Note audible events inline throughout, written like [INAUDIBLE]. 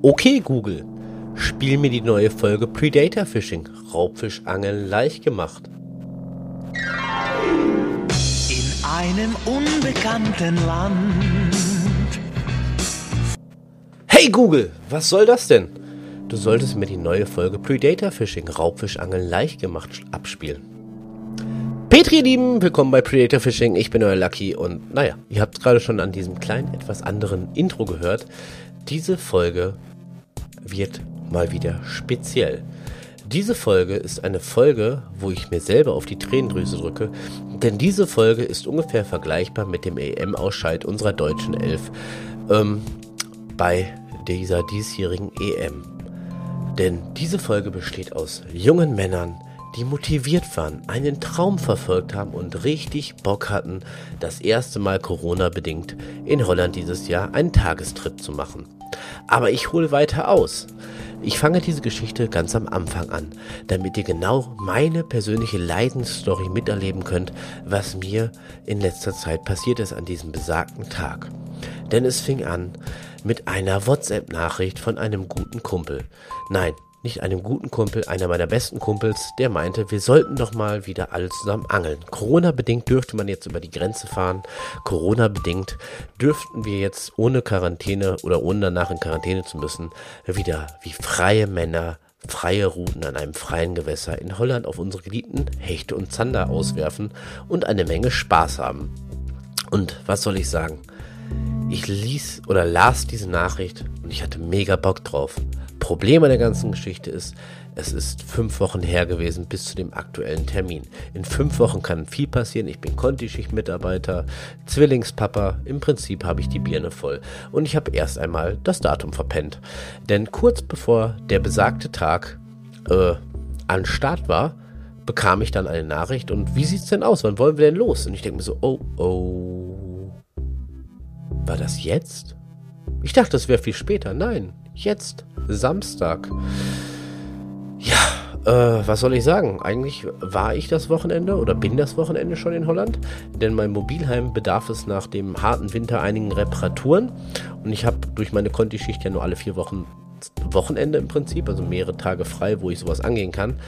Okay, Google, spiel mir die neue Folge Predator Fishing, Raubfischangeln leicht gemacht. In einem unbekannten Land. Hey Google, was soll das denn? Du solltest mir die neue Folge Predator Fishing, Raubfischangeln leicht gemacht abspielen. Petri, ihr Lieben, willkommen bei Predator Fishing. Ich bin euer Lucky und naja, ihr habt gerade schon an diesem kleinen, etwas anderen Intro gehört. Diese Folge wird mal wieder speziell. Diese Folge ist eine Folge, wo ich mir selber auf die Tränendrüse drücke, denn diese Folge ist ungefähr vergleichbar mit dem EM-Ausscheid unserer deutschen Elf ähm, bei dieser diesjährigen EM. Denn diese Folge besteht aus jungen Männern, die motiviert waren, einen Traum verfolgt haben und richtig Bock hatten, das erste Mal Corona-bedingt in Holland dieses Jahr einen Tagestrip zu machen. Aber ich hole weiter aus. Ich fange diese Geschichte ganz am Anfang an, damit ihr genau meine persönliche Leidensstory miterleben könnt, was mir in letzter Zeit passiert ist an diesem besagten Tag. Denn es fing an mit einer WhatsApp-Nachricht von einem guten Kumpel. Nein, nicht einem guten Kumpel, einer meiner besten Kumpels, der meinte, wir sollten doch mal wieder alle zusammen angeln. Corona-bedingt dürfte man jetzt über die Grenze fahren. Corona-bedingt dürften wir jetzt ohne Quarantäne oder ohne danach in Quarantäne zu müssen, wieder wie freie Männer freie Routen an einem freien Gewässer in Holland auf unsere geliebten Hechte und Zander auswerfen und eine Menge Spaß haben. Und was soll ich sagen? Ich ließ oder las diese Nachricht und ich hatte mega Bock drauf. Problem an der ganzen Geschichte ist, es ist fünf Wochen her gewesen bis zu dem aktuellen Termin. In fünf Wochen kann viel passieren. Ich bin Kontischicht-Mitarbeiter, Zwillingspapa. Im Prinzip habe ich die Birne voll. Und ich habe erst einmal das Datum verpennt. Denn kurz bevor der besagte Tag äh, an Start war, bekam ich dann eine Nachricht und wie sieht's denn aus? Wann wollen wir denn los? Und ich denke mir so, oh, oh. War das jetzt? Ich dachte, das wäre viel später. Nein, jetzt. Samstag. Ja, äh, was soll ich sagen? Eigentlich war ich das Wochenende oder bin das Wochenende schon in Holland, denn mein Mobilheim bedarf es nach dem harten Winter einigen Reparaturen und ich habe durch meine Kontischicht ja nur alle vier Wochen Wochenende im Prinzip, also mehrere Tage frei, wo ich sowas angehen kann.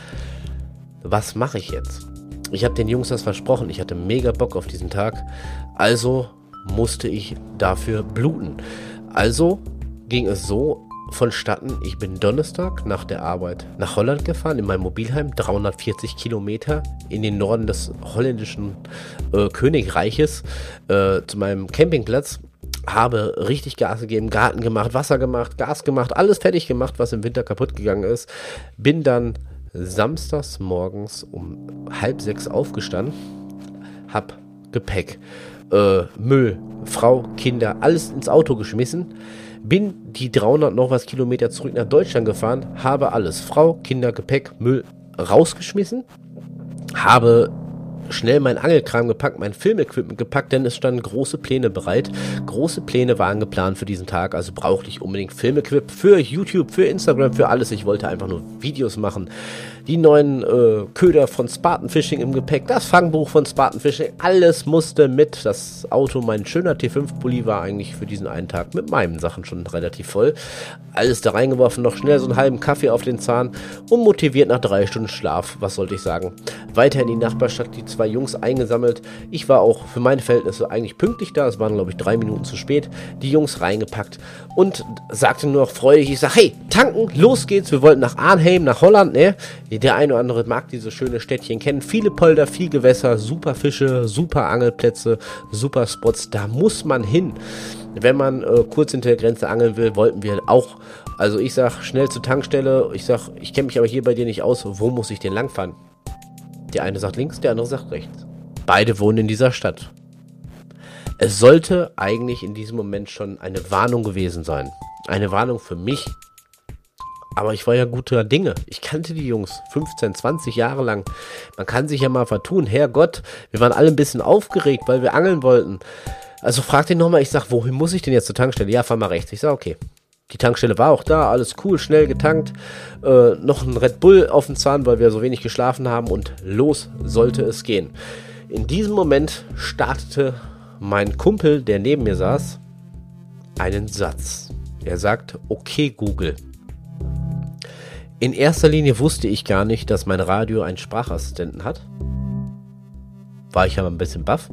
Was mache ich jetzt? Ich habe den Jungs das versprochen, ich hatte mega Bock auf diesen Tag, also musste ich dafür bluten. Also ging es so, vonstatten. Ich bin Donnerstag nach der Arbeit nach Holland gefahren, in mein Mobilheim, 340 Kilometer in den Norden des holländischen äh, Königreiches, äh, zu meinem Campingplatz. Habe richtig Gas gegeben, Garten gemacht, Wasser gemacht, Gas gemacht, alles fertig gemacht, was im Winter kaputt gegangen ist. Bin dann samstags morgens um halb sechs aufgestanden, hab Gepäck, äh, Müll, Frau, Kinder, alles ins Auto geschmissen bin die 300 noch was Kilometer zurück nach Deutschland gefahren, habe alles, Frau, Kinder, Gepäck, Müll rausgeschmissen, habe schnell mein Angelkram gepackt, mein Filmequipment gepackt, denn es standen große Pläne bereit. Große Pläne waren geplant für diesen Tag, also brauchte ich unbedingt Filmequip für YouTube, für Instagram, für alles. Ich wollte einfach nur Videos machen. Die neuen äh, Köder von Spartan Fishing im Gepäck, das Fangbuch von Spartan Fishing, alles musste mit. Das Auto, mein schöner T5-Pulli war eigentlich für diesen einen Tag mit meinen Sachen schon relativ voll. Alles da reingeworfen, noch schnell so einen halben Kaffee auf den Zahn und motiviert nach drei Stunden Schlaf, was sollte ich sagen. Weiter in die Nachbarstadt, die zwei Jungs eingesammelt. Ich war auch für meine Verhältnisse eigentlich pünktlich da. Es waren, glaube ich, drei Minuten zu spät. Die Jungs reingepackt und sagte nur noch freudig, ich sag, hey, tanken, los geht's. Wir wollten nach Arnhem, nach Holland, ne? Der eine oder andere mag diese schöne Städtchen kennen. Viele Polder, viel Gewässer, super Fische, super Angelplätze, super Spots. Da muss man hin. Wenn man äh, kurz hinter der Grenze angeln will, wollten wir auch. Also ich sag schnell zur Tankstelle. Ich sag, ich kenne mich aber hier bei dir nicht aus. Wo muss ich denn langfahren? Der eine sagt links, der andere sagt rechts. Beide wohnen in dieser Stadt. Es sollte eigentlich in diesem Moment schon eine Warnung gewesen sein. Eine Warnung für mich. Aber ich war ja guter Dinge. Ich kannte die Jungs 15, 20 Jahre lang. Man kann sich ja mal vertun. Herrgott, wir waren alle ein bisschen aufgeregt, weil wir angeln wollten. Also fragt ihn nochmal, ich sag, wohin muss ich denn jetzt zur Tankstelle? Ja, fahr mal rechts. Ich sag, okay. Die Tankstelle war auch da, alles cool, schnell getankt. Äh, noch ein Red Bull auf dem Zahn, weil wir so wenig geschlafen haben und los sollte es gehen. In diesem Moment startete mein Kumpel, der neben mir saß, einen Satz. Er sagt, okay Google. In erster Linie wusste ich gar nicht, dass mein Radio einen Sprachassistenten hat. War ich aber ein bisschen baff.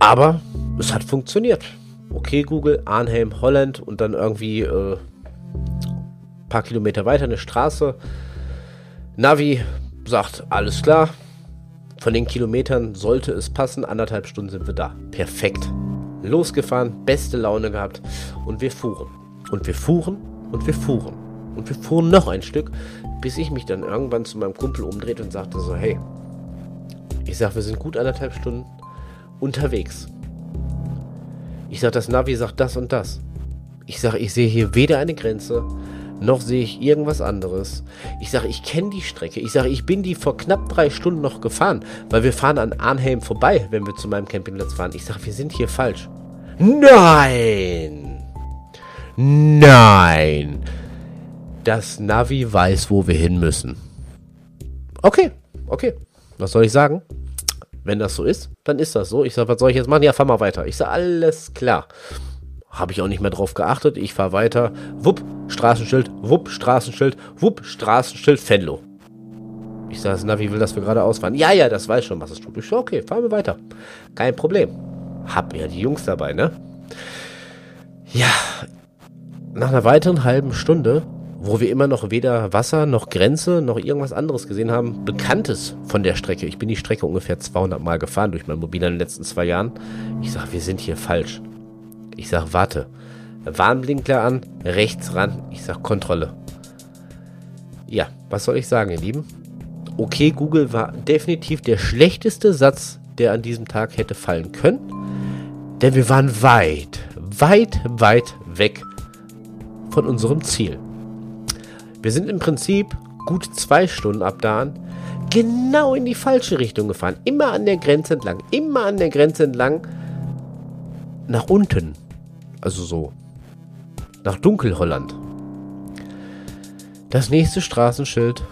Aber es hat funktioniert. Okay Google, Arnhem, Holland und dann irgendwie äh, paar Kilometer weiter eine Straße. Navi sagt, alles klar. Von den Kilometern sollte es passen. Anderthalb Stunden sind wir da. Perfekt. Losgefahren, beste Laune gehabt und wir fuhren. Und wir fuhren und wir fuhren. Und wir fuhren noch ein Stück, bis ich mich dann irgendwann zu meinem Kumpel umdrehte und sagte so, hey, ich sag, wir sind gut anderthalb Stunden unterwegs. Ich sag, das Navi sagt das und das. Ich sag, ich sehe hier weder eine Grenze, noch sehe ich irgendwas anderes. Ich sage, ich kenne die Strecke. Ich sage, ich bin die vor knapp drei Stunden noch gefahren, weil wir fahren an Arnhem vorbei, wenn wir zu meinem Campingplatz fahren. Ich sage, wir sind hier falsch. Nein! Nein! Das Navi weiß, wo wir hin müssen. Okay, okay. Was soll ich sagen? Wenn das so ist, dann ist das so. Ich sage, was soll ich jetzt machen? Ja, fahr mal weiter. Ich sage, alles klar. Habe ich auch nicht mehr drauf geachtet. Ich fahre weiter. Wupp, Straßenschild, wupp, Straßenschild, wupp, Straßenschild, Fenlo. Ich sage, na, wie will das wir gerade ausfahren? Ja, ja, das weiß schon, was es tut. Ich so, okay, fahren wir weiter. Kein Problem. Hab ja die Jungs dabei, ne? Ja, nach einer weiteren halben Stunde, wo wir immer noch weder Wasser noch Grenze noch irgendwas anderes gesehen haben, Bekanntes von der Strecke. Ich bin die Strecke ungefähr 200 Mal gefahren durch mein Mobil in den letzten zwei Jahren. Ich sage, wir sind hier falsch. Ich sag, warte. Warnblinkler an, rechts ran. Ich sag, Kontrolle. Ja, was soll ich sagen, ihr Lieben? Okay, Google war definitiv der schlechteste Satz, der an diesem Tag hätte fallen können. Denn wir waren weit, weit, weit weg von unserem Ziel. Wir sind im Prinzip gut zwei Stunden ab da genau in die falsche Richtung gefahren. Immer an der Grenze entlang, immer an der Grenze entlang nach unten. Also so. Nach Dunkelholland. Das nächste Straßenschild.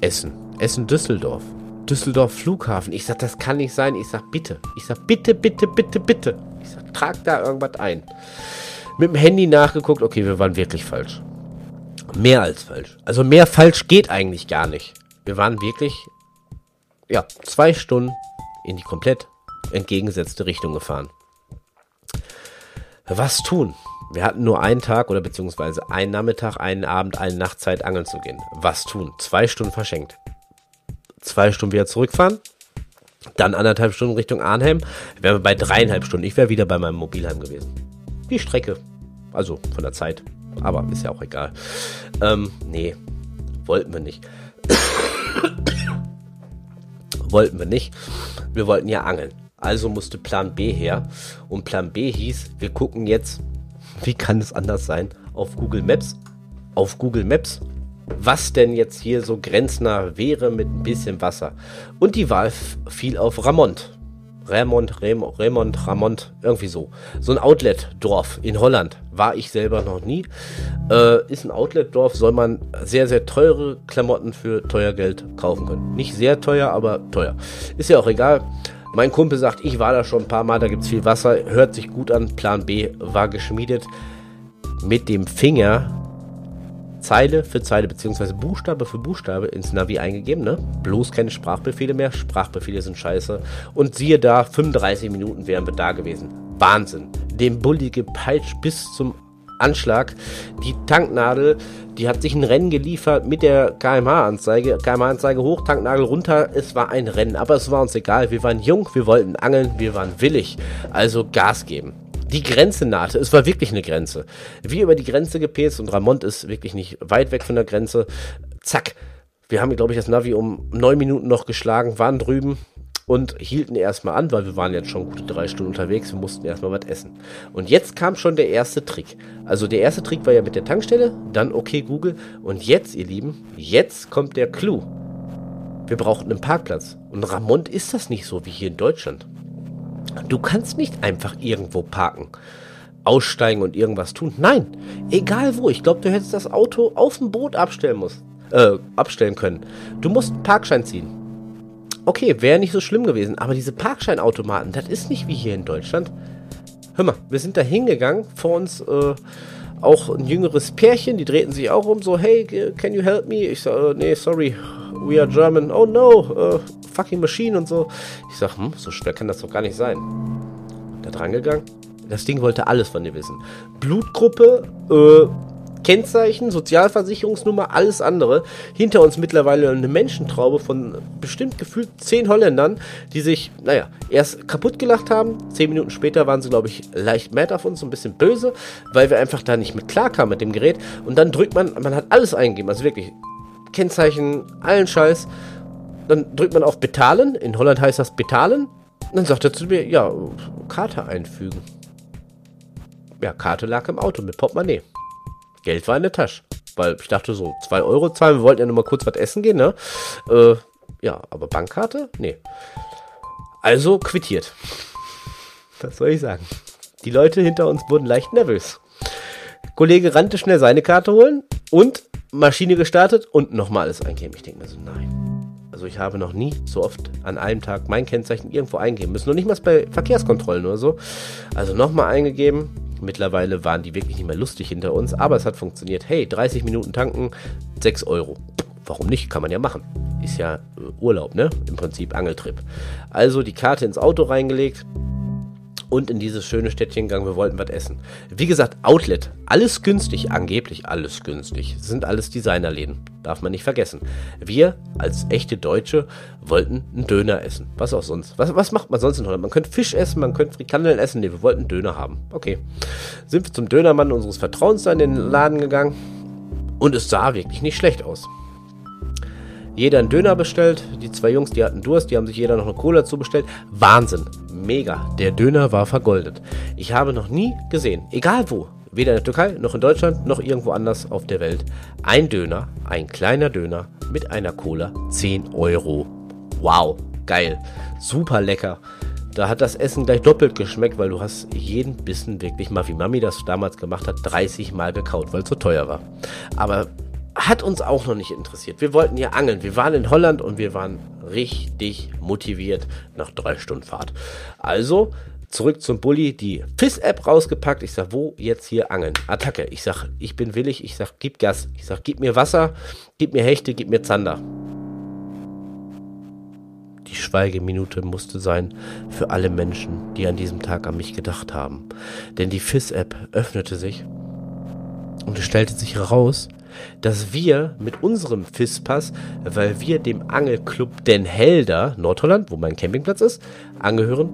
Essen. Essen-Düsseldorf. Düsseldorf Flughafen. Ich sag, das kann nicht sein. Ich sag, bitte. Ich sag, bitte, bitte, bitte, bitte. Ich sag, trag da irgendwas ein. Mit dem Handy nachgeguckt. Okay, wir waren wirklich falsch. Mehr als falsch. Also mehr falsch geht eigentlich gar nicht. Wir waren wirklich, ja, zwei Stunden in die komplett entgegengesetzte Richtung gefahren. Was tun? Wir hatten nur einen Tag oder beziehungsweise einen Nachmittag, einen Abend, eine Nachtzeit angeln zu gehen. Was tun? Zwei Stunden verschenkt. Zwei Stunden wieder zurückfahren. Dann anderthalb Stunden Richtung Arnhem. Wären wir bei dreieinhalb Stunden. Ich wäre wieder bei meinem Mobilheim gewesen. Die Strecke. Also von der Zeit. Aber ist ja auch egal. Ähm, nee. Wollten wir nicht. [COUGHS] wollten wir nicht. Wir wollten ja angeln. Also musste Plan B her. Und Plan B hieß, wir gucken jetzt, [LAUGHS] wie kann es anders sein, auf Google Maps. Auf Google Maps, was denn jetzt hier so grenznah wäre mit ein bisschen Wasser. Und die Wahl fiel auf Ramont. Remont, Remont, Remont, Ramont, irgendwie so. So ein Outlet-Dorf in Holland. War ich selber noch nie. Äh, ist ein Outlet-Dorf, soll man sehr, sehr teure Klamotten für teuer Geld kaufen können. Nicht sehr teuer, aber teuer. Ist ja auch egal. Mein Kumpel sagt, ich war da schon ein paar Mal, da gibt es viel Wasser, hört sich gut an. Plan B war geschmiedet. Mit dem Finger Zeile für Zeile beziehungsweise Buchstabe für Buchstabe ins Navi eingegeben, ne? Bloß keine Sprachbefehle mehr. Sprachbefehle sind scheiße. Und siehe da, 35 Minuten wären wir da gewesen. Wahnsinn. Dem Bulli gepeitscht bis zum Anschlag. Die Tanknadel, die hat sich ein Rennen geliefert mit der KMH-Anzeige. KMH-Anzeige hoch, Tanknadel runter. Es war ein Rennen, aber es war uns egal. Wir waren jung, wir wollten angeln, wir waren willig. Also Gas geben. Die Grenze nahte. Es war wirklich eine Grenze. Wie über die Grenze gepäst und Ramont ist wirklich nicht weit weg von der Grenze. Zack. Wir haben, glaube ich, das Navi um neun Minuten noch geschlagen, waren drüben und hielten erstmal an, weil wir waren jetzt schon gute drei Stunden unterwegs, wir mussten erstmal was essen. Und jetzt kam schon der erste Trick. Also der erste Trick war ja mit der Tankstelle, dann okay Google und jetzt, ihr Lieben, jetzt kommt der Clou. Wir brauchten einen Parkplatz. Und Ramont ist das nicht so wie hier in Deutschland. Du kannst nicht einfach irgendwo parken, aussteigen und irgendwas tun. Nein, egal wo. Ich glaube, du hättest das Auto auf dem Boot abstellen muss, äh, abstellen können. Du musst einen Parkschein ziehen okay, wäre nicht so schlimm gewesen. Aber diese Parkscheinautomaten, das ist nicht wie hier in Deutschland. Hör mal, wir sind da hingegangen, vor uns äh, auch ein jüngeres Pärchen, die drehten sich auch um, so, hey, can you help me? Ich sag, äh, nee, sorry, we are German. Oh no, uh, fucking machine und so. Ich sag, hm, so schwer kann das doch gar nicht sein. Da dran gegangen. Das Ding wollte alles von dir wissen. Blutgruppe, äh, Kennzeichen, Sozialversicherungsnummer, alles andere. Hinter uns mittlerweile eine Menschentraube von bestimmt gefühlt zehn Holländern, die sich, naja, erst kaputt gelacht haben. Zehn Minuten später waren sie, glaube ich, leicht mad auf uns, so ein bisschen böse, weil wir einfach da nicht mit klarkamen mit dem Gerät. Und dann drückt man, man hat alles eingegeben, also wirklich Kennzeichen, allen Scheiß. Dann drückt man auf Betalen. In Holland heißt das Betalen. dann sagt er zu mir, ja, Karte einfügen. Ja, Karte lag im Auto mit Portemonnaie. Geld war in der Tasche. Weil ich dachte so, 2 Euro zahlen, wir wollten ja nur mal kurz was essen gehen, ne? Äh, ja, aber Bankkarte? Nee. Also quittiert. Was soll ich sagen? Die Leute hinter uns wurden leicht nervös. Kollege rannte schnell seine Karte holen und Maschine gestartet und nochmal alles eingeben. Ich denke mir so, nein. Also ich habe noch nie so oft an einem Tag mein Kennzeichen irgendwo eingeben müssen. Noch nicht mal bei Verkehrskontrollen oder so. Also nochmal eingegeben, Mittlerweile waren die wirklich nicht mehr lustig hinter uns, aber es hat funktioniert. Hey, 30 Minuten tanken, 6 Euro. Warum nicht? Kann man ja machen. Ist ja äh, Urlaub, ne? Im Prinzip Angeltrip. Also die Karte ins Auto reingelegt, und in dieses schöne Städtchen gegangen. Wir wollten was essen. Wie gesagt, Outlet. Alles günstig. Angeblich alles günstig. Das sind alles Designerläden. Darf man nicht vergessen. Wir als echte Deutsche wollten einen Döner essen. Was auch sonst. Was, was macht man sonst in Holland? Man könnte Fisch essen, man könnte Frikandeln essen. Nee, wir wollten einen Döner haben. Okay. Sind wir zum Dönermann unseres Vertrauens da in den Laden gegangen. Und es sah wirklich nicht schlecht aus. Jeder einen Döner bestellt. Die zwei Jungs, die hatten Durst, die haben sich jeder noch eine Cola dazu bestellt. Wahnsinn. Mega. Der Döner war vergoldet. Ich habe noch nie gesehen, egal wo, weder in der Türkei, noch in Deutschland, noch irgendwo anders auf der Welt, ein Döner, ein kleiner Döner mit einer Cola, 10 Euro. Wow, geil. Super lecker. Da hat das Essen gleich doppelt geschmeckt, weil du hast jeden Bissen wirklich mal, wie Mami das damals gemacht hat, 30 Mal gekaut, weil es so teuer war. Aber hat uns auch noch nicht interessiert. Wir wollten ja angeln. Wir waren in Holland und wir waren richtig motiviert nach drei Stunden Fahrt. Also zurück zum Bulli, die FIS-App rausgepackt. Ich sag, wo jetzt hier angeln? Attacke. Ich sag, ich bin willig. Ich sag, gib Gas. Ich sag, gib mir Wasser, gib mir Hechte, gib mir Zander. Die Schweigeminute musste sein für alle Menschen, die an diesem Tag an mich gedacht haben. Denn die FIS-App öffnete sich und es stellte sich heraus, dass wir mit unserem FIS-Pass, weil wir dem Angelclub Den Helder, Nordholland, wo mein Campingplatz ist, angehören,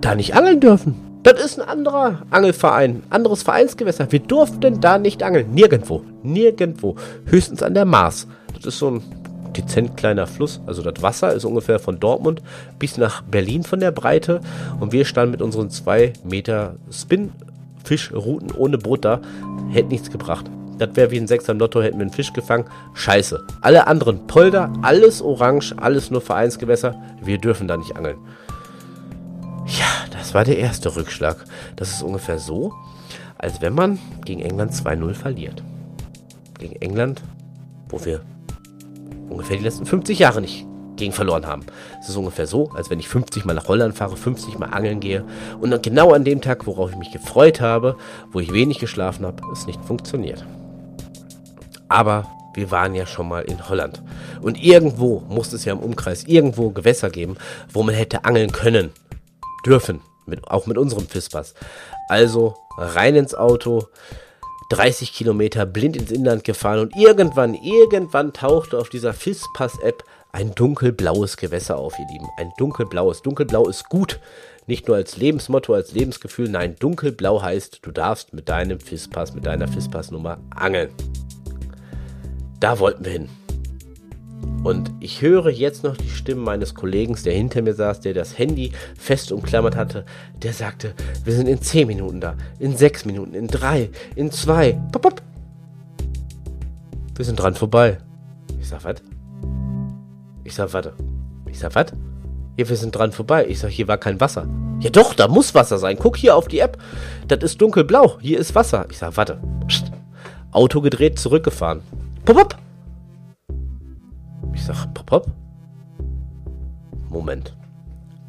da nicht angeln dürfen. Das ist ein anderer Angelverein, anderes Vereinsgewässer. Wir durften da nicht angeln. Nirgendwo. Nirgendwo. Höchstens an der Mars. Das ist so ein dezent kleiner Fluss. Also das Wasser ist ungefähr von Dortmund bis nach Berlin von der Breite. Und wir standen mit unseren zwei Meter Spin-Fischrouten ohne Boot da. Hätte nichts gebracht. Das wäre wie ein Sechser im Lotto, hätten wir einen Fisch gefangen. Scheiße. Alle anderen Polder, alles orange, alles nur Vereinsgewässer. Wir dürfen da nicht angeln. Ja, das war der erste Rückschlag. Das ist ungefähr so, als wenn man gegen England 2-0 verliert. Gegen England, wo wir ungefähr die letzten 50 Jahre nicht gegen verloren haben. Es ist ungefähr so, als wenn ich 50 Mal nach Holland fahre, 50 Mal angeln gehe und genau an dem Tag, worauf ich mich gefreut habe, wo ich wenig geschlafen habe, es nicht funktioniert. Aber wir waren ja schon mal in Holland. Und irgendwo muss es ja im Umkreis irgendwo Gewässer geben, wo man hätte angeln können. Dürfen. Mit, auch mit unserem Fispers. Also rein ins Auto. 30 Kilometer blind ins Inland gefahren und irgendwann, irgendwann tauchte auf dieser Fispass-App ein dunkelblaues Gewässer auf, ihr Lieben. Ein dunkelblaues. Dunkelblau ist gut. Nicht nur als Lebensmotto, als Lebensgefühl. Nein, dunkelblau heißt, du darfst mit deinem Fispass, mit deiner Fispass-Nummer angeln. Da wollten wir hin. Und ich höre jetzt noch die Stimme meines Kollegen, der hinter mir saß, der das Handy fest umklammert hatte. Der sagte, wir sind in 10 Minuten da, in 6 Minuten, in 3, in 2. Pop, pop. Wir sind dran vorbei. Ich sag, was? Ich sag, warte. Ich sag, was? Ja, wir sind dran vorbei. Ich sag, hier war kein Wasser. Ja doch, da muss Wasser sein. Guck hier auf die App. Das ist dunkelblau. Hier ist Wasser. Ich sag, warte. Psst. Auto gedreht, zurückgefahren. Pop, pop. Ich sag, pop, pop. Moment.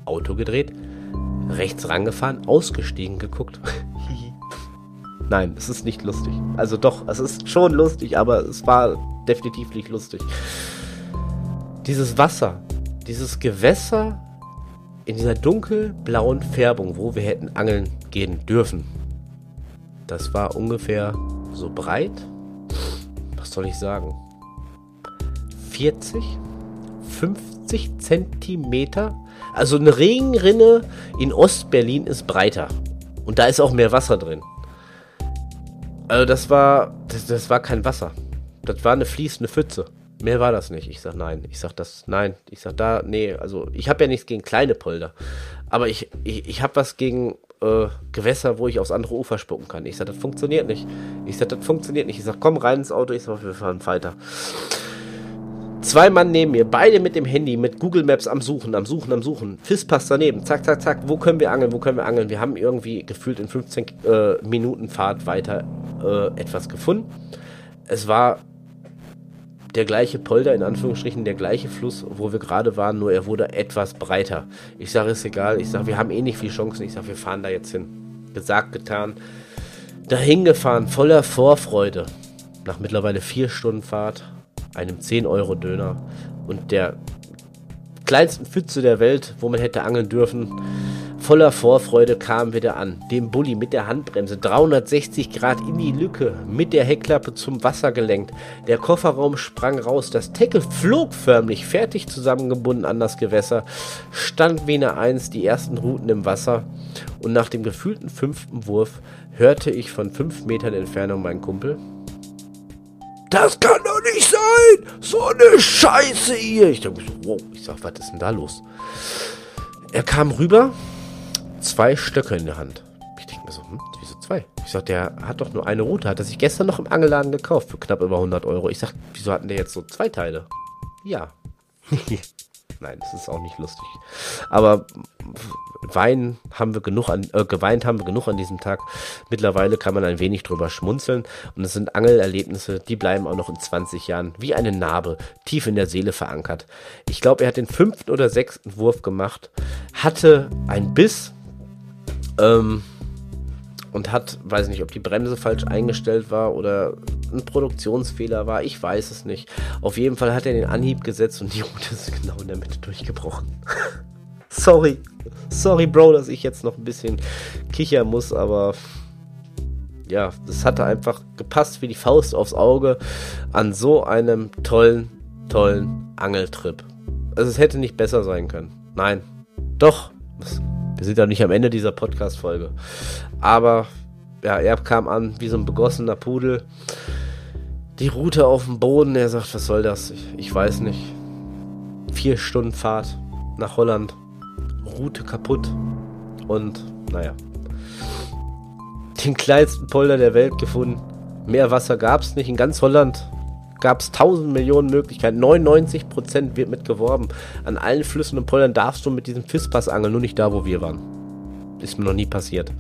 Auto gedreht, rechts rangefahren, ausgestiegen, geguckt. [LAUGHS] Nein, es ist nicht lustig. Also doch, es ist schon lustig, aber es war definitiv nicht lustig. Dieses Wasser, dieses Gewässer in dieser dunkelblauen Färbung, wo wir hätten angeln gehen dürfen, das war ungefähr so breit. Soll ich sagen? 40, 50 Zentimeter. Also eine Regenrinne in Ostberlin ist breiter. Und da ist auch mehr Wasser drin. Also das war, das, das war kein Wasser. Das war eine fließende Pfütze. Mehr war das nicht. Ich sag nein. Ich sag das nein. Ich sag da nee. Also ich habe ja nichts gegen kleine Polder, aber ich ich, ich habe was gegen äh, Gewässer, wo ich aufs andere Ufer spucken kann. Ich sag das funktioniert nicht. Ich sag das funktioniert nicht. Ich sag komm rein ins Auto. Ich sag wir fahren weiter. Zwei Mann neben mir, beide mit dem Handy, mit Google Maps am Suchen, am Suchen, am Suchen. Fistpass daneben, zack, zack, zack. Wo können wir angeln? Wo können wir angeln? Wir haben irgendwie gefühlt in 15 äh, Minuten Fahrt weiter äh, etwas gefunden. Es war der gleiche Polder, in Anführungsstrichen, der gleiche Fluss, wo wir gerade waren, nur er wurde etwas breiter. Ich sage, ist egal. Ich sage, wir haben eh nicht viel Chancen. Ich sage, wir fahren da jetzt hin. Gesagt, getan. Dahin gefahren, voller Vorfreude. Nach mittlerweile vier Stunden Fahrt einem 10-Euro-Döner und der kleinsten Pfütze der Welt, wo man hätte angeln dürfen. Voller Vorfreude kamen wir da an, dem Bulli mit der Handbremse 360 Grad in die Lücke, mit der Heckklappe zum Wasser gelenkt. Der Kofferraum sprang raus, das Tackle flog förmlich, fertig zusammengebunden an das Gewässer, stand wie eine die ersten Routen im Wasser und nach dem gefühlten fünften Wurf hörte ich von fünf Metern Entfernung meinen Kumpel, das kann doch nicht sein! So eine Scheiße hier! Ich dachte wow, ich sag, was ist denn da los? Er kam rüber, zwei Stöcke in der Hand. Ich denke mir so, hm, wieso zwei? Ich sag, der hat doch nur eine Route, hat er sich gestern noch im Angelladen gekauft für knapp über 100 Euro. Ich sag, wieso hatten der jetzt so zwei Teile? Ja. [LAUGHS] Nein, das ist auch nicht lustig. Aber Wein haben wir genug an, äh, geweint haben wir genug an diesem Tag. Mittlerweile kann man ein wenig drüber schmunzeln und es sind Angelerlebnisse, die bleiben auch noch in 20 Jahren wie eine Narbe tief in der Seele verankert. Ich glaube, er hat den fünften oder sechsten Wurf gemacht, hatte ein Biss ähm, und hat, weiß nicht, ob die Bremse falsch eingestellt war oder ein Produktionsfehler war, ich weiß es nicht. Auf jeden Fall hat er den Anhieb gesetzt und die Route ist genau in der Mitte durchgebrochen. [LAUGHS] Sorry. Sorry, Bro, dass ich jetzt noch ein bisschen kichern muss, aber ja, das hatte einfach gepasst wie die Faust aufs Auge an so einem tollen, tollen Angeltrip. Also es hätte nicht besser sein können. Nein. Doch. Wir sind ja nicht am Ende dieser Podcast-Folge. Aber ja, er kam an wie so ein begossener Pudel. Die Route auf dem Boden, er sagt, was soll das? Ich, ich weiß nicht. Vier Stunden Fahrt nach Holland. Route kaputt. Und naja. Den kleinsten Polder der Welt gefunden. Mehr Wasser gab es nicht. In ganz Holland gab es tausend Millionen Möglichkeiten. 99% wird mit geworben. An allen Flüssen und Poldern darfst du mit diesem Fischpass angeln, nur nicht da, wo wir waren. Ist mir noch nie passiert.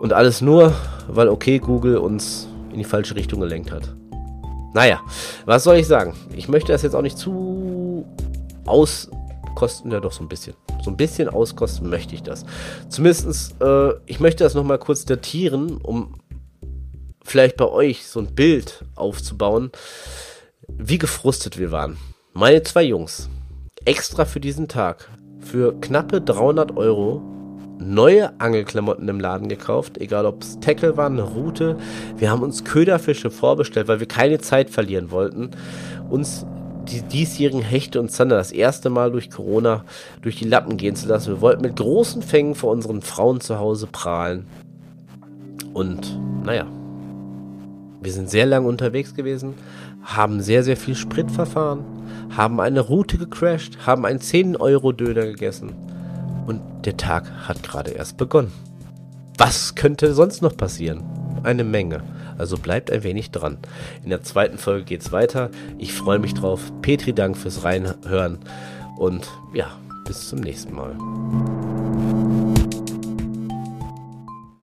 Und alles nur, weil okay Google uns in die falsche Richtung gelenkt hat. Naja, was soll ich sagen? Ich möchte das jetzt auch nicht zu auskosten, ja doch so ein bisschen so ein bisschen auskosten möchte ich das. Zumindest, äh, ich möchte das nochmal kurz datieren, um vielleicht bei euch so ein Bild aufzubauen, wie gefrustet wir waren. Meine zwei Jungs, extra für diesen Tag, für knappe 300 Euro neue Angelklamotten im Laden gekauft, egal ob es Tackle waren, eine Route. Wir haben uns Köderfische vorbestellt, weil wir keine Zeit verlieren wollten. Uns die diesjährigen Hechte und Zander das erste Mal durch Corona durch die Lappen gehen zu lassen. Wir wollten mit großen Fängen vor unseren Frauen zu Hause prahlen. Und naja, wir sind sehr lange unterwegs gewesen, haben sehr, sehr viel Sprit verfahren, haben eine Route gecrashed, haben einen 10-Euro-Döner gegessen. Und der Tag hat gerade erst begonnen. Was könnte sonst noch passieren? Eine Menge. Also bleibt ein wenig dran. In der zweiten Folge geht's weiter. Ich freue mich drauf. Petri, Dank fürs Reinhören. Und ja, bis zum nächsten Mal.